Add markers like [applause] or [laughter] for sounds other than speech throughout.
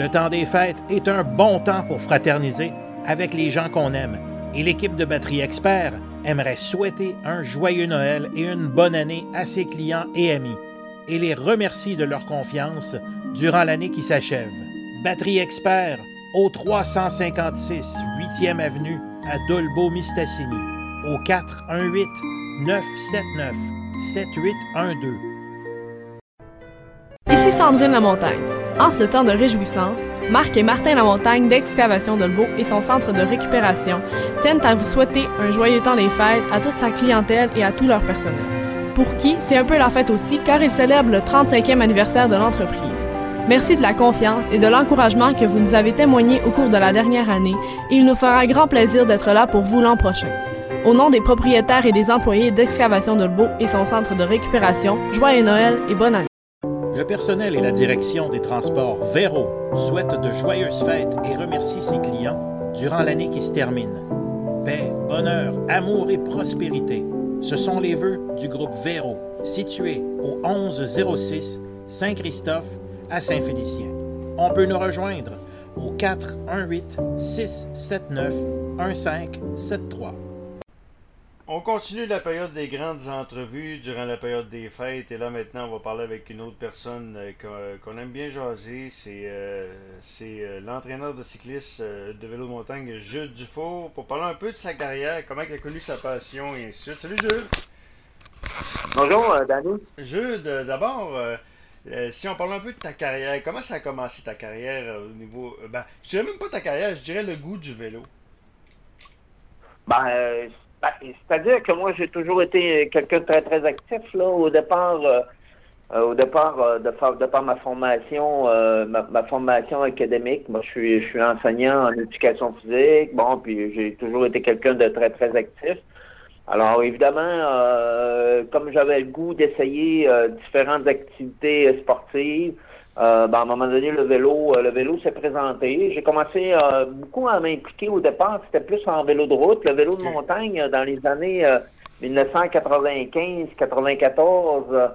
Le temps des fêtes est un bon temps pour fraterniser avec les gens qu'on aime. Et l'équipe de Batterie Expert aimerait souhaiter un joyeux Noël et une bonne année à ses clients et amis et les remercie de leur confiance durant l'année qui s'achève. Batterie Expert au 356 8e avenue à Dolbeau-Mistassini au 418 979 7812. Ici Sandrine Lamontagne. En ce temps de réjouissance, Marc et Martin Lamontagne d'Excavation Dolbeau et son centre de récupération tiennent à vous souhaiter un joyeux temps des fêtes à toute sa clientèle et à tout leur personnel. Pour qui, c'est un peu la fête aussi car ils célèbrent le 35e anniversaire de l'entreprise. Merci de la confiance et de l'encouragement que vous nous avez témoigné au cours de la dernière année et il nous fera grand plaisir d'être là pour vous l'an prochain. Au nom des propriétaires et des employés d'Excavation Dolbeau et son centre de récupération, joyeux Noël et bonne année. Le personnel et la direction des transports Véro souhaitent de joyeuses fêtes et remercient ses clients durant l'année qui se termine. Paix, bonheur, amour et prospérité. Ce sont les vœux du groupe Véro, situé au 1106 Saint-Christophe à Saint-Félicien. On peut nous rejoindre au 418 679 1573. On continue la période des grandes entrevues durant la période des fêtes. Et là, maintenant, on va parler avec une autre personne euh, qu'on aime bien jaser. C'est euh, euh, l'entraîneur de cyclistes de vélo de montagne, Jules Dufour, pour parler un peu de sa carrière, comment il a connu sa passion et ainsi de suite. Salut, Jules! Bonjour, Danny. Jules, d'abord, si on parle un peu de ta carrière, comment ça a commencé ta carrière au niveau. ben, je dirais même pas ta carrière, je dirais le goût du vélo. Ben, ben, c'est-à-dire que moi, j'ai toujours été quelqu'un de très, très actif. Là. Au départ, euh, euh, au départ euh, de, de par ma formation, ma, formation académique, moi, je suis, je suis enseignant en éducation physique. Bon, puis j'ai toujours été quelqu'un de très, très actif. Alors, évidemment, comme j'avais le goût d'essayer différentes activités sportives, euh, ben, à un moment donné, le vélo, euh, le vélo s'est présenté. J'ai commencé euh, beaucoup à m'impliquer au départ. C'était plus en vélo de route, le vélo de montagne dans les années 1995-94.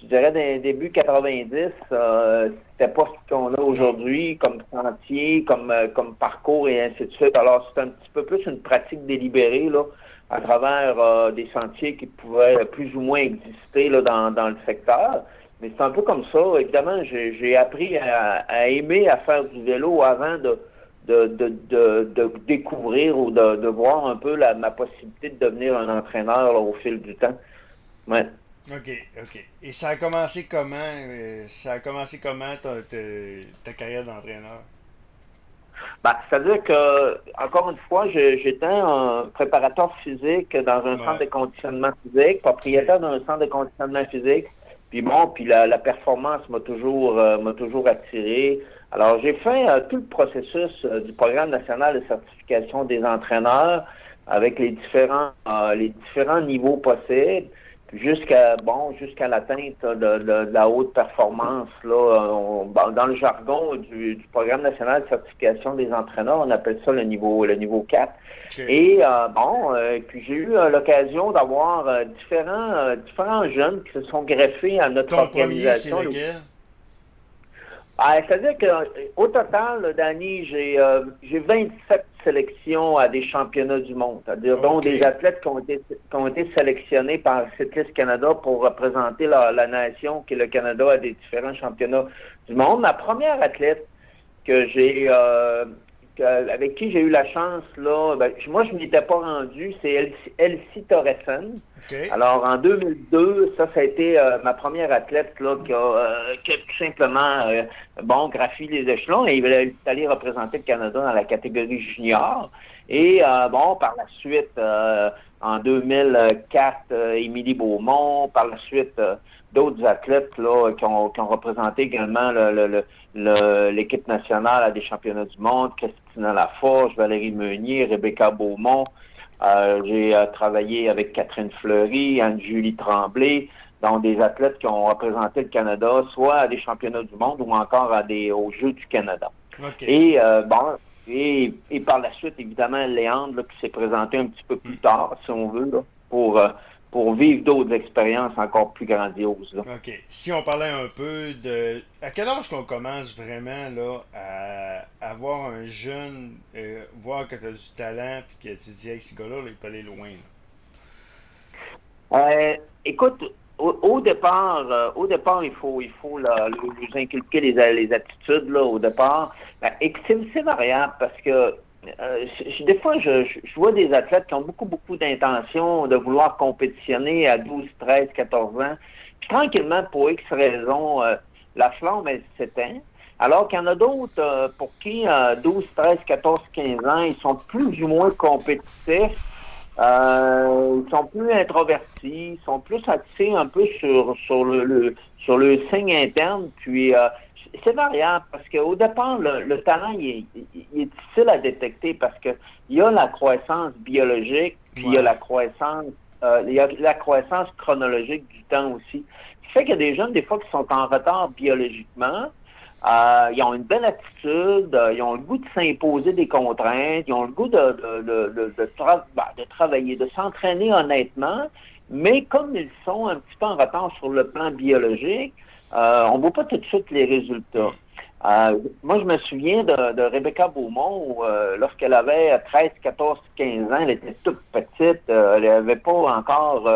je dirais dans début 90, c'était pas ce qu'on a aujourd'hui comme sentier, comme comme parcours et ainsi de suite. Alors c'est un petit peu plus une pratique délibérée là à travers des sentiers qui pouvaient plus ou moins exister là dans, dans le secteur. Mais c'est un peu comme ça. Évidemment, j'ai appris à, aimer à faire du vélo avant de, de, découvrir ou de, voir un peu la, ma possibilité de devenir un entraîneur au fil du temps. Ouais. OK, OK. Et ça a commencé comment? Euh, ça a commencé comment ta, carrière d'entraîneur? Ben, C'est-à-dire que, encore une fois, j'étais un préparateur physique dans un centre de conditionnement physique, propriétaire d'un centre de conditionnement physique. Puis bon, puis la, performance m'a toujours euh, m'a toujours attiré. Alors j'ai fait euh, tout le processus euh, du programme national de certification des entraîneurs avec les différents les différents niveaux possibles jusqu'à bon jusqu'à l'atteinte de, la haute performance là dans le jargon du, programme national de certification des entraîneurs on appelle ça le niveau le niveau 4 et euh, bon euh, puis j'ai eu euh, l'occasion d'avoir différents différents jeunes qui se sont greffés à notre organisation. ah, c'est-à-dire qu'au total, Danny, j'ai j'ai 27 sélection à des championnats du monde, c'est-à-dire dont des athlètes qui ont été qui ont été sélectionnés par Cycliste Canada pour représenter la, nation qui est le Canada à des différents championnats du monde. Ma première athlète que j'ai euh, avec qui j'ai eu la chance là, ben, moi je m'y étais pas rendu, c'est Elsie, Torreson. Alors en 2002, ça, ça a été euh, ma première athlète là qui a, euh, qui a tout simplement bon, graphie les échelons et il est allé représenter le Canada dans la catégorie junior. Et euh, bon, par la suite, euh, en 2004, euh, Émilie Beaumont, par la suite, d'autres athlètes là, qui, ont, qui ont représenté également l'équipe nationale à des championnats du monde, Christina Laforge, Valérie Meunier, Rebecca Beaumont. J'ai travaillé avec Catherine Fleury, Anne-Julie Tremblay donc des athlètes qui ont représenté le Canada, soit à des championnats du monde ou encore à des aux Jeux du Canada. Et euh, bon, et, par la suite, évidemment, Léandre qui s'est présenté un petit peu plus tard, si on veut, pour euh, pour vivre d'autres expériences encore plus grandioses. OK. Si on parlait un peu de... À quel âge qu'on commence vraiment là, à avoir un jeune, euh, voir que tu as du talent, puis que tu te dis, hey, ce gars-là, il peut aller loin? Euh, écoute, au, départ, euh, au départ, il faut, il faut là, lui inculquer les, les attitudes là, au départ. Ben, et c'est variable parce que euh, des fois, je, je, vois des athlètes qui ont beaucoup, beaucoup d'intention de vouloir compétitionner à 12, 13, 14 ans. Puis tranquillement, pour X raisons, euh, la flamme, elle s'éteint. Alors qu'il y en a d'autres euh, pour qui, à 12, 13, 14, 15 ans, ils sont plus ou moins compétitifs. ils sont plus introvertis, ils sont plus axés un peu sur, sur le, sur le signe interne. Puis c'est variable parce qu'au départ, le, talent, il est, difficile à détecter parce que il y a la croissance biologique, puis il y a la croissance, euh, il y a la croissance chronologique du temps aussi. Ce qui fait qu'il y a des jeunes, des fois, qui sont en retard biologiquement. Euh, ils ont une belle attitude, euh, ils ont le goût de s'imposer des contraintes, ils ont le goût de, de, de, de, ben, de travailler, de s'entraîner honnêtement, mais comme ils sont un petit peu en retard sur le plan biologique, euh, on ne voit pas tout de suite les résultats. Euh, moi, je me souviens de, Rebecca Beaumont, euh, lorsqu'elle avait 13, 14, 15 ans, elle était toute petite, elle n'avait pas encore,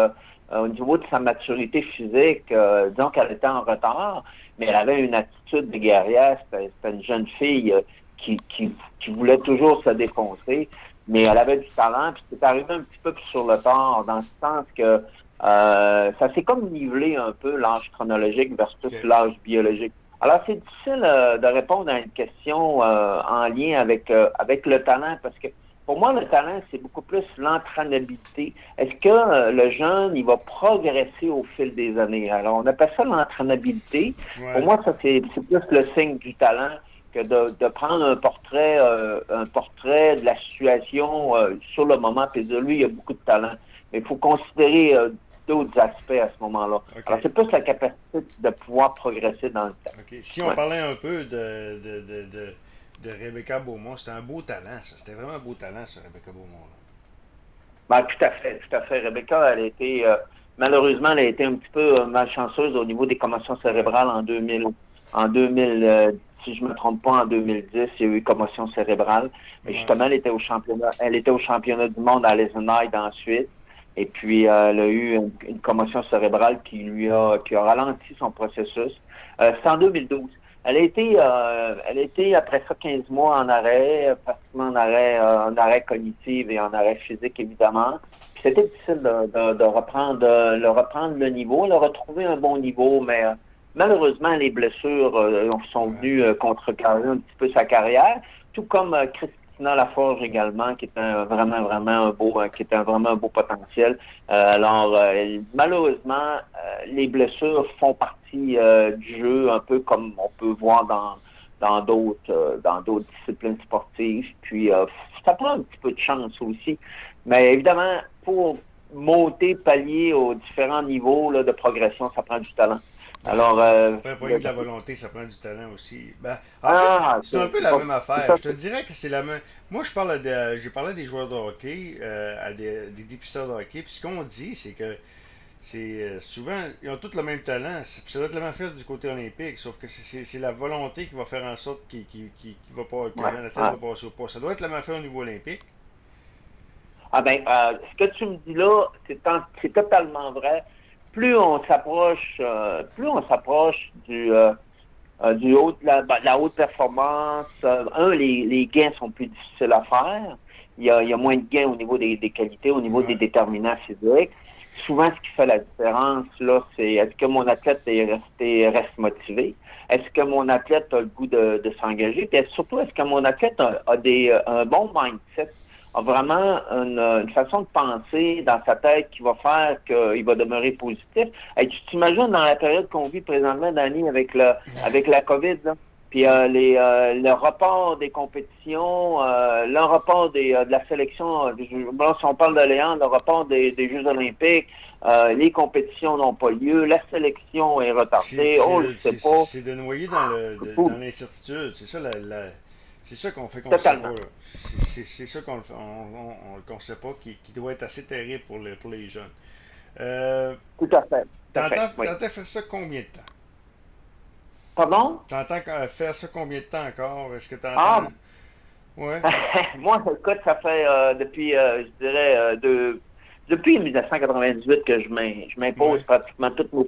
au niveau de sa maturité physique, disons qu'elle était en retard, mais elle avait une attitude de guerrière, c'était une jeune fille qui, voulait toujours se défoncer, mais elle avait du talent, puis c'est arrivé un petit peu sur le tard, dans le sens que euh, ça s'est comme nivelé un peu l'âge chronologique versus l'âge biologique. Alors, c'est difficile euh, de répondre à une question euh, en lien avec, avec le talent parce que pour moi, le talent, c'est beaucoup plus l'entraînabilité. Est-ce que le jeune, il va progresser au fil des années? Alors, on appelle ça l'entraînabilité. Pour moi, ça, c'est plus le signe du talent que de, de prendre un portrait, un portrait de la situation sur le moment, puis de lui, il a beaucoup de talent. Mais il faut considérer d'autres aspects à ce moment-là. Alors, c'est plus la capacité de pouvoir progresser dans le temps. Si on parlait un peu de, de, de, de, Rebecca Beaumont, c'était un beau talent, ça. C'était vraiment un beau talent, ça, Rebecca Beaumont. Ben, tout à fait, tout à fait. Rebecca, elle a été, euh, malheureusement, elle a été un petit peu euh, malchanceuse au niveau des commotions cérébrales en 2000. En 2000, euh, si je me trompe pas, en 2010, il y a eu commotion cérébrale. Mais justement, elle était au championnat, elle était au championnat du monde à Lesenheim ensuite. Et puis, euh, elle a eu une, commotion cérébrale qui lui a, qui a ralenti son processus. Euh, c'est en 2012. Elle a été, euh, elle a été après ça 15 mois en arrêt, pratiquement en arrêt, euh, en arrêt cognitif et en arrêt physique évidemment. C'était difficile de, de, reprendre, de, reprendre le niveau. Elle a retrouvé un bon niveau, mais malheureusement les blessures sont venues contrecarrer un petit peu sa carrière. Tout comme Christine la Laforge également, qui est un, vraiment, vraiment un beau, qui est un, vraiment un beau potentiel. Euh, alors, euh, malheureusement, euh, les blessures font partie du jeu, un peu comme on peut voir dans dans d'autres dans d'autres disciplines sportives. Puis ça prend un petit peu de chance aussi. Mais évidemment, pour monter, pallier aux différents niveaux là, de progression, ça prend du talent. Alors, euh, ça prend pas de la volonté, ça prend du talent aussi. Ben, ah, c'est un peu la même affaire. Je te dirais que c'est la même. Moi, je parle de, je parlais des joueurs de hockey, euh, à des, des dépisteurs de hockey, puis ce qu'on dit, c'est que c'est euh, souvent, ils ont tous le même talent. Ça doit être la même affaire du côté olympique, sauf que c'est la volonté qui va faire en sorte qu'il qu va pas, que ouais. va passer au pas. Ça doit être la même affaire au niveau olympique. Ah ben, euh, ce que tu me dis là, c'est totalement vrai plus on s'approche, euh, plus on s'approche du euh, euh, du haut de la, ben, haute performance. un, les, les gains sont plus difficiles à faire. Il y a, il y a moins de gains au niveau des, des qualités, au niveau des déterminants physiques. Souvent, ce qui fait la différence, là, c'est est-ce que mon athlète est reste motivé? Est-ce que mon athlète a le goût de, de s'engager? Et surtout, est-ce que mon athlète a, a des, un bon mindset? A vraiment une, façon de penser dans sa tête qui va faire qu'il va demeurer positif. Et tu t'imagines dans la période qu'on vit présentement, Dani, avec le avec la COVID, là, puis euh, les, euh, le report des compétitions, euh, le report des, de la sélection, bon, si on parle de Léon, le report des, des Jeux olympiques, les compétitions n'ont pas lieu, la sélection est retardée, on le sait pas. C'est de noyer dans l'incertitude, c'est ça la c'est ça qu'on fait qu'on ne sait pas. C'est ça qu'on ne sait pas qui, qui, doit être assez terrible pour les, pour les jeunes. Euh, Tout à fait. T'entends faire ça combien de temps? Pardon? T'entends faire ça combien de temps encore? Est-ce que t'entends? Ah, ouais. [laughs] Moi, écoute, ça fait euh, depuis, euh, je dirais, euh, de, depuis 1998 que je m'impose pratiquement toutes mes,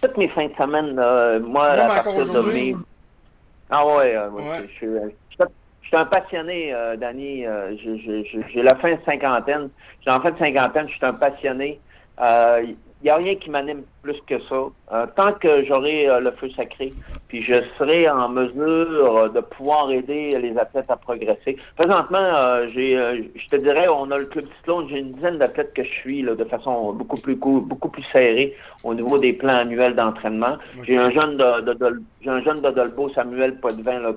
toutes mes fins de semaine. moi, à partir de mes... Ah ouais, je, suis, je, suis un passionné, Danny. J'ai la fin de cinquantaine. J'ai en de cinquantaine, je suis un passionné. Il n'y a rien qui m'anime plus que ça. Euh, tant que j'aurai euh, le feu sacré, puis je serai en mesure de pouvoir aider les athlètes à progresser. Présentement, euh, j'ai, je te dirais, on a le club Cyclone, j'ai une dizaine d'athlètes que je suis là, de façon beaucoup plus beaucoup plus serrée au niveau des plans annuels d'entraînement. J'ai un jeune de, de, j'ai un jeune de Dolbeau, Samuel Poitvin, là,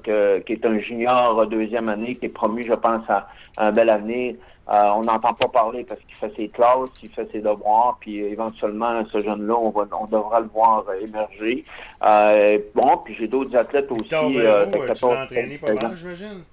qui est un junior deuxième année, qui est promu, je pense, à un bel avenir. Euh, on n'entend pas parler parce qu'il fait ses classes, il fait ses devoirs, puis éventuellement, ce jeune-là, on, va, on devra le voir émerger. Euh, bon, puis j'ai d'autres athlètes aussi. Victor euh, tu l'as entraîné pas mal, j'imagine?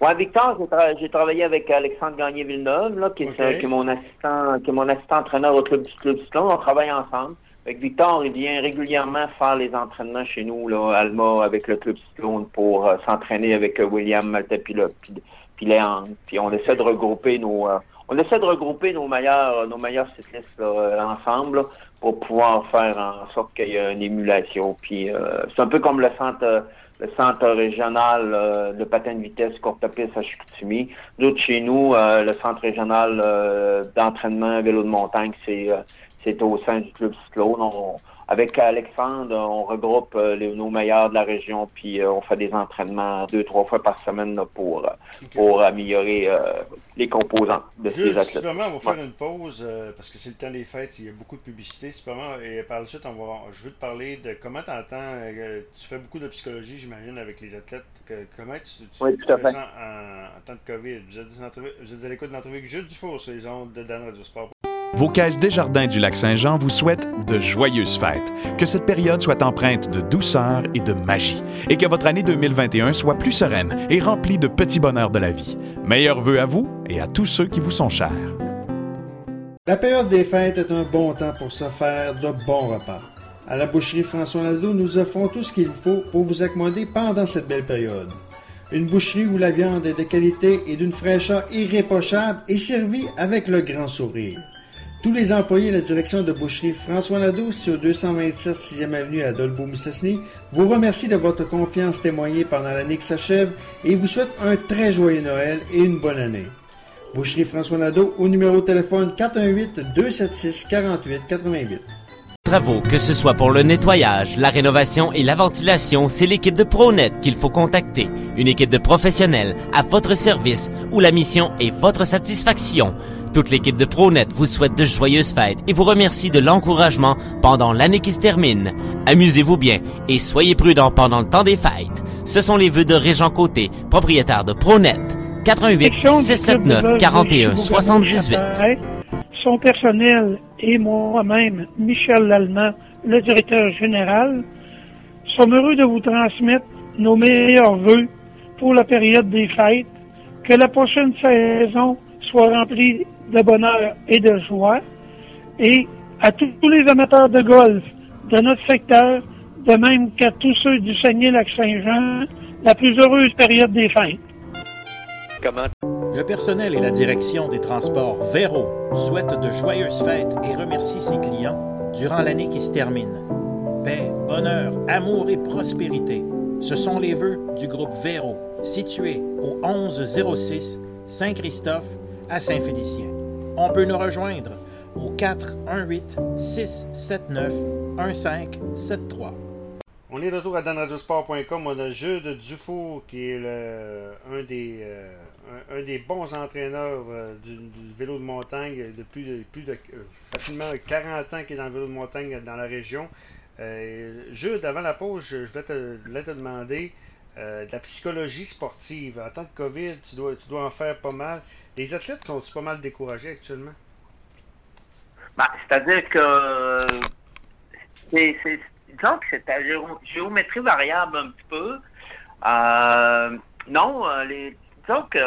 Oui, Victor, j'ai, travaillé avec Alexandre Gagné-Villeneuve, là, qui, est, qui, est mon assistant, qui est mon assistant entraîneur au club du club Cyclone. On travaille ensemble. Avec Victor, il vient régulièrement faire les entraînements chez nous, là, Alma, avec le club Cyclone, pour s'entraîner avec William Maltapilot puis Puis on essaie de regrouper nos euh, on essaie de regrouper nos meilleurs nos meilleurs cyclistes euh, ensemble pour pouvoir faire en sorte qu'il y ait une émulation. Puis euh, c'est un peu comme le centre le centre régional de patin de vitesse courte piste à Chicoutimi. Nous, chez nous, le centre régional d'entraînement vélo de montagne, c'est c'est au sein du club cyclone. On, avec Alexandre, on regroupe euh, les, nos meilleurs de la région, puis euh, on fait des entraînements deux, trois fois par semaine pour, euh, pour améliorer les composants de ces athlètes. Simplement, on va faire une pause parce que c'est le temps des fêtes, il y a beaucoup de publicité. Simplement, et par la suite, on va, je veux te parler de comment tu entends. tu fais beaucoup de psychologie, j'imagine, avec les athlètes. comment tu, tu, oui, tu fais ça en, temps de COVID? Vous êtes, vous êtes à l'écoute de l'entrevue avec Jules Dufour sur les ondes de Dan Radio Sport. Vos caisses Desjardins du Lac-Saint-Jean vous souhaitent de joyeuses fêtes, que cette période soit empreinte de douceur et de magie, et que votre année 2021 soit plus sereine et remplie de petits bonheurs de la vie. Meilleurs vœux à vous et à tous ceux qui vous sont chers. La période des fêtes est un bon temps pour se faire de bons repas. À la boucherie François Nadeau, nous offrons tout ce qu'il faut pour vous accommoder pendant cette belle période. Une boucherie où la viande est de qualité et d'une fraîcheur irréprochable et servie avec le grand sourire. Tous les employés de la direction de boucherie François Nadeau, sur 227 6e avenue à Dolbeau-Mistassini, vous remercient de votre confiance témoignée pendant l'année qui s'achève et vous souhaitent un très joyeux Noël et une bonne année. Boucherie François Nadeau au numéro de téléphone 418 276 48 88. Travaux, que ce soit pour le nettoyage, la rénovation et la ventilation, c'est l'équipe de ProNet qu'il faut contacter. Une équipe de professionnels à votre service où la mission est votre satisfaction. Toute l'équipe de ProNet vous souhaite de joyeuses fêtes et vous remercie de l'encouragement pendant l'année qui se termine. Amusez-vous bien et soyez prudents pendant le temps des fêtes. Ce sont les vœux de Régent Côté, propriétaire de ProNet. 88 679 41 78. Son personnel et moi-même, Michel Lallemand, le directeur général, sommes heureux de vous transmettre nos meilleurs vœux pour la période des fêtes. Que la prochaine saison soit remplie de bonheur et de joie. Et à tous, les amateurs de golf de notre secteur, de même qu'à tous ceux du Saguenay-Lac-Saint-Jean, la plus heureuse période des fêtes. Le personnel et la direction des transports Véro souhaitent de joyeuses fêtes et remercient ses clients durant l'année qui se termine. Paix, bonheur, amour et prospérité. Ce sont les vœux du groupe Véro, situé au 1106 Saint-Christophe à Saint-Félicien. On peut nous rejoindre au 418 679 1573. On est de retour à danradiosport.com. On a Jules Dufour qui est un, des, euh, un, des bons entraîneurs euh, du, vélo de montagne depuis plus de, euh, facilement 40 ans qui est dans le vélo de montagne dans la région. Jules, avant la pause, je, vais te, te demander de la psychologie sportive. En temps de COVID, tu dois, tu dois en faire pas mal. Les athlètes sont pas mal découragés actuellement? Ben, C'est-à-dire que c'est, disons que c'est à géométrie variable un petit peu. Euh, non, euh, les, donc,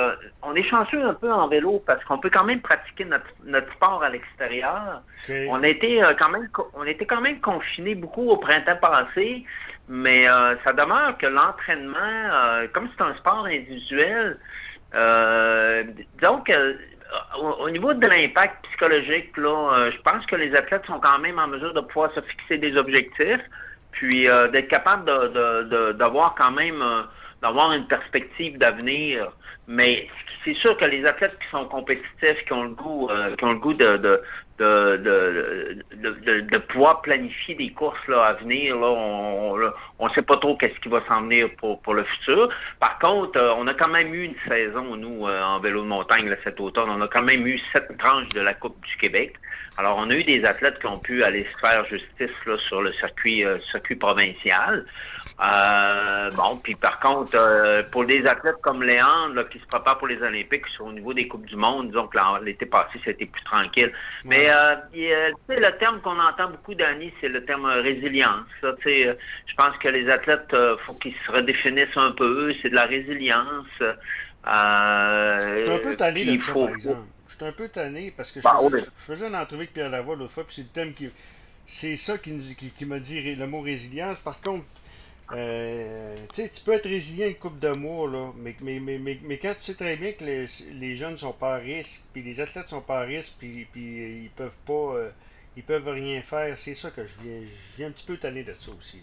on est chanceux un peu en vélo parce qu'on peut quand même pratiquer notre, notre sport à l'extérieur. On était quand même on était quand même confinés beaucoup au printemps passé, mais ça demeure que l'entraînement, comme c'est un sport individuel, donc au, niveau de l'impact psychologique, là, je pense que les athlètes sont quand même en mesure de pouvoir se fixer des objectifs, puis d'être capable de, d'avoir quand même d'avoir une perspective d'avenir. Mais c'est sûr que les athlètes qui sont compétitifs, qui ont le goût, euh, qui ont le goût de, de, de, de, de, pouvoir planifier des courses là, à venir, là, on ne sait pas trop qu'est-ce qui va s'en venir pour, pour le futur. Par contre, euh, on a quand même eu une saison, nous, euh, en vélo de montagne là, cet automne. On a quand même eu sept tranches de la Coupe du Québec. Alors, on a eu des athlètes qui ont pu aller se faire justice là, sur le circuit, circuit provincial. Euh, bon, puis par contre, euh, pour des athlètes comme Léandre là, qui se préparent pour les Olympiques, au niveau des Coupes du Monde, disons que l'été passé, c'était plus tranquille. Mais euh, le terme qu'on entend beaucoup, Danny, c'est le terme résilience. je pense que les athlètes, faut qu'ils se redéfinissent un peu. C'est de la résilience. Je suis un peu tanné de ça, par exemple. Je suis un peu tanné parce que je, bah, faisais, je faisais, une entrevue avec Pierre Lavoie l'autre fois, puis c'est le thème qui... C'est ça qui, qui, qui m'a dit le mot résilience. Par contre, euh, tu peux être résilient une coupe de mois, là, mais, mais, mais, mais, quand tu sais très bien que les, les jeunes sont pas à risque, puis les athlètes sont pas à risque, puis, puis ils peuvent pas, euh, ils peuvent rien faire, c'est ça que je viens, je viens un petit peu tanner de ça aussi.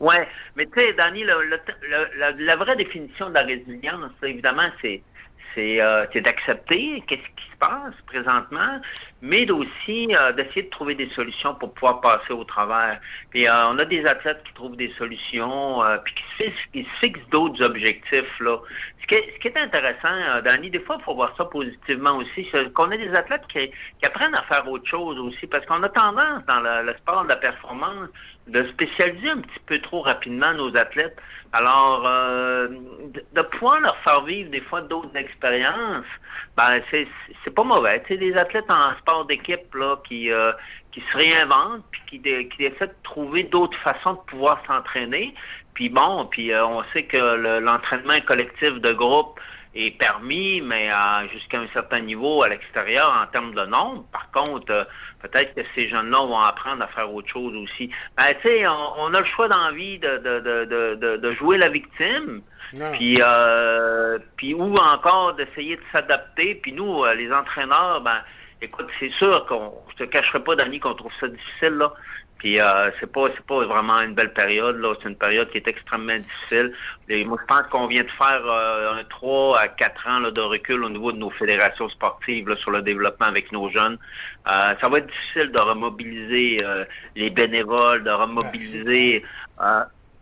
Ouais, mais tu sais, Danny, la, vraie définition de la résilience, évidemment, c'est euh, c'est d'accepter qu'est-ce qui passe présentement, mais aussi euh, d'essayer de trouver des solutions pour pouvoir passer au travers. Puis euh, on a des athlètes qui trouvent des solutions, puis qui se, fixent, d'autres objectifs. Là. Ce, qui est, intéressant, Danny, des fois, il faut voir ça positivement aussi, c'est qu'on a des athlètes qui, apprennent à faire autre chose aussi, parce qu'on a tendance dans le sport de la performance de spécialiser un petit peu trop rapidement nos athlètes. Alors, euh, de, pouvoir leur faire vivre des fois d'autres expériences, ben c'est, c'est pas mauvais. Tu sais, des athlètes en sport d'équipe là qui euh, qui se réinventent puis qui, qui essaient de trouver d'autres façons de pouvoir s'entraîner. Puis bon, puis euh, on sait que l'entraînement collectif de groupe est permis, mais jusqu'à un certain niveau à l'extérieur en termes de nombre. Par contre, euh, peut-être que ces jeunes-là vont apprendre à faire autre chose aussi. Ben, tu sais, on, a le choix d'envie de, de, de, de, jouer la victime. Puis, euh, puis ou encore d'essayer de s'adapter. Puis nous, euh, les entraîneurs, ben, écoute, c'est sûr qu'on, je te cacherai pas, Dani, qu'on trouve ça difficile là. Puis euh, c'est pas c'est pas vraiment une belle période là, c'est une période qui est extrêmement difficile. Et moi je pense qu'on vient de faire euh, un 3 à 4 ans là, de recul au niveau de nos fédérations sportives là, sur le développement avec nos jeunes. Euh, ça va être difficile de remobiliser euh, les bénévoles, de remobiliser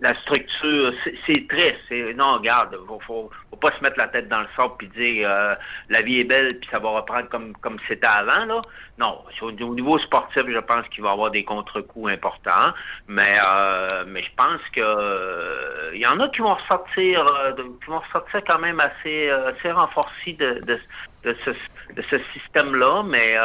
la structure, c'est triste. Non, regarde, faut, faut, faut, pas se mettre la tête dans le sable puis dire euh, la vie est belle puis ça va reprendre comme comme c'était avant là. Non, au, niveau sportif, je pense qu'il va y avoir des contre-coups importants, mais euh, mais je pense que il euh, y en a qui vont ressortir, qui vont ressortir quand même assez assez renforcés de, de, de ce de ce système là, mais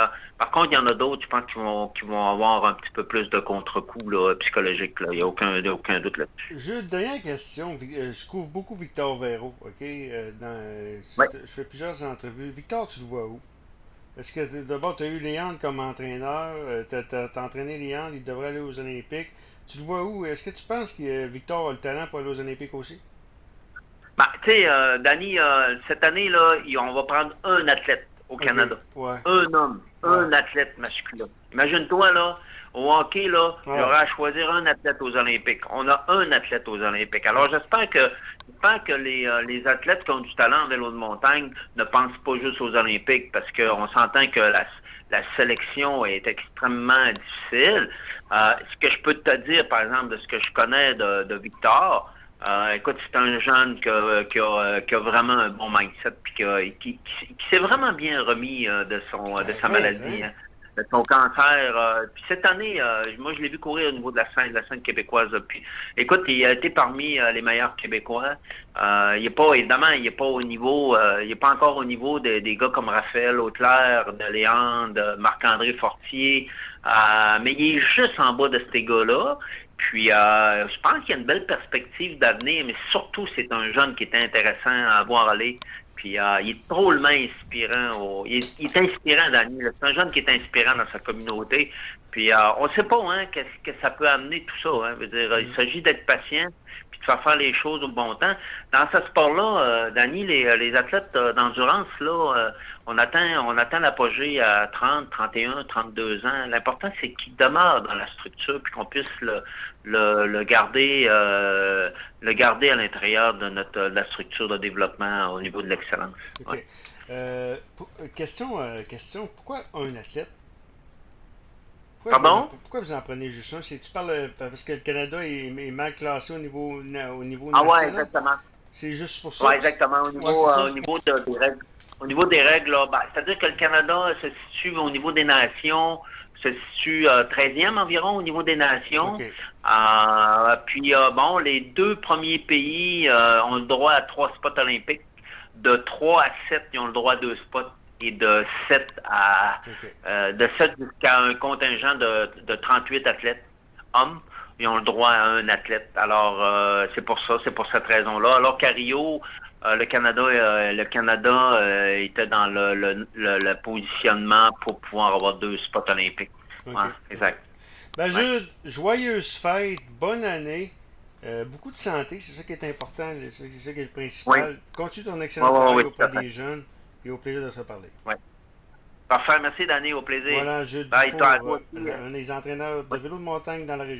par contre, il y en a d'autres, je pense, qui vont, qui vont avoir un petit peu plus de contre-coup psychologique. Il n'y a aucun, aucun doute là-dessus. Juste dernière question. Euh, je couvre beaucoup Victor Véro. OK? Euh, je fais plusieurs entrevues. Victor, tu le vois où? Est-ce que d'abord, tu as eu Léandre comme entraîneur? Euh, tu as, entraîné Léandre, il devrait aller aux Olympiques. Tu le vois où? Est-ce que tu penses que Victor a le talent pour aller aux Olympiques aussi? Ben, tu sais, Danny, cette année, là, on va prendre un athlète au Canada. Un homme, un athlète masculin. Imagine-toi, là, au hockey, là, il y aura à choisir un athlète aux Olympiques. On a un athlète aux Olympiques. Alors, j'espère que, j'espère que les, euh, les athlètes qui ont du talent en vélo de montagne ne pensent pas juste aux Olympiques parce qu'on s'entend que la, la sélection est extrêmement difficile. Euh, ce que je peux te dire, par exemple, de ce que je connais de, de Victor, euh, écoute, c'est un jeune qui a, qui, a, qui a, vraiment un bon mindset puis qui, qui, s'est vraiment bien remis euh, de son de sa maladie, hein. De son cancer. Euh, puis cette année, moi je l'ai vu courir au niveau de la scène, de la scène québécoise. Puis, écoute, il a été parmi les meilleurs Québécois. il est pas, évidemment, il est pas au niveau, il est pas encore au niveau des gars comme Raphaël Auclair, de Léandre, de Marc-André Fortier. mais il est juste en bas de ces gars-là. Puis, euh, je pense qu'il y a une belle perspective d'avenir, mais surtout, c'est un jeune qui est intéressant à voir aller. Puis, euh, il est drôlement inspirant. Il, est, inspirant, Daniel. C'est un jeune qui est inspirant dans sa communauté. Puis, euh, on ne sait pas hein, qu'est-ce que ça peut amener tout ça. Hein. dire, il s'agit d'être patient, faire faire les choses au bon temps. Dans ce sport-là, euh, Dani, les, les athlètes d'endurance, là, on atteint, on atteint l'apogée à 30, 31, 32 ans. L'important, c'est qu'il demeure dans la structure puis qu'on puisse le, le, garder, euh, le garder à l'intérieur de notre la structure de développement au niveau de l'excellence. Euh, question, euh, question, pourquoi un athlète? Pourquoi Pardon? Vous, pourquoi vous en prenez juste un? Tu parles parce que le Canada est, mal classé au niveau, au niveau ah, national? Ah ouais, exactement. C'est juste pour ça? Oui, exactement. Au niveau, au niveau de, des règles au niveau des règles, ben, c'est-à-dire que le Canada se situe au niveau des nations, se situe 13e euh, environ au niveau des nations. Euh, puis, euh, bon, les deux premiers pays ont le droit à trois spots olympiques. De 3 à 7, ils ont le droit à deux spots. Et de 7 à de 7 jusqu'à un contingent de, de 38 athlètes hommes ils ont le droit à un athlète. Alors, c'est pour ça, c'est pour cette raison-là. Alors qu'à Rio, euh, le Canada, euh, le Canada euh, était dans le, positionnement pour pouvoir avoir deux spots olympiques. exact. Ben, Jude, joyeuse fête, bonne année. beaucoup de santé, c'est ça qui est important, c'est ça qui est le principal. Continue ton excellent travail auprès des jeunes et au plaisir de se parler. Oui. Parfait, merci Danny, au plaisir. Voilà, Jude Dufour, un des entraîneurs de vélo de montagne dans la région.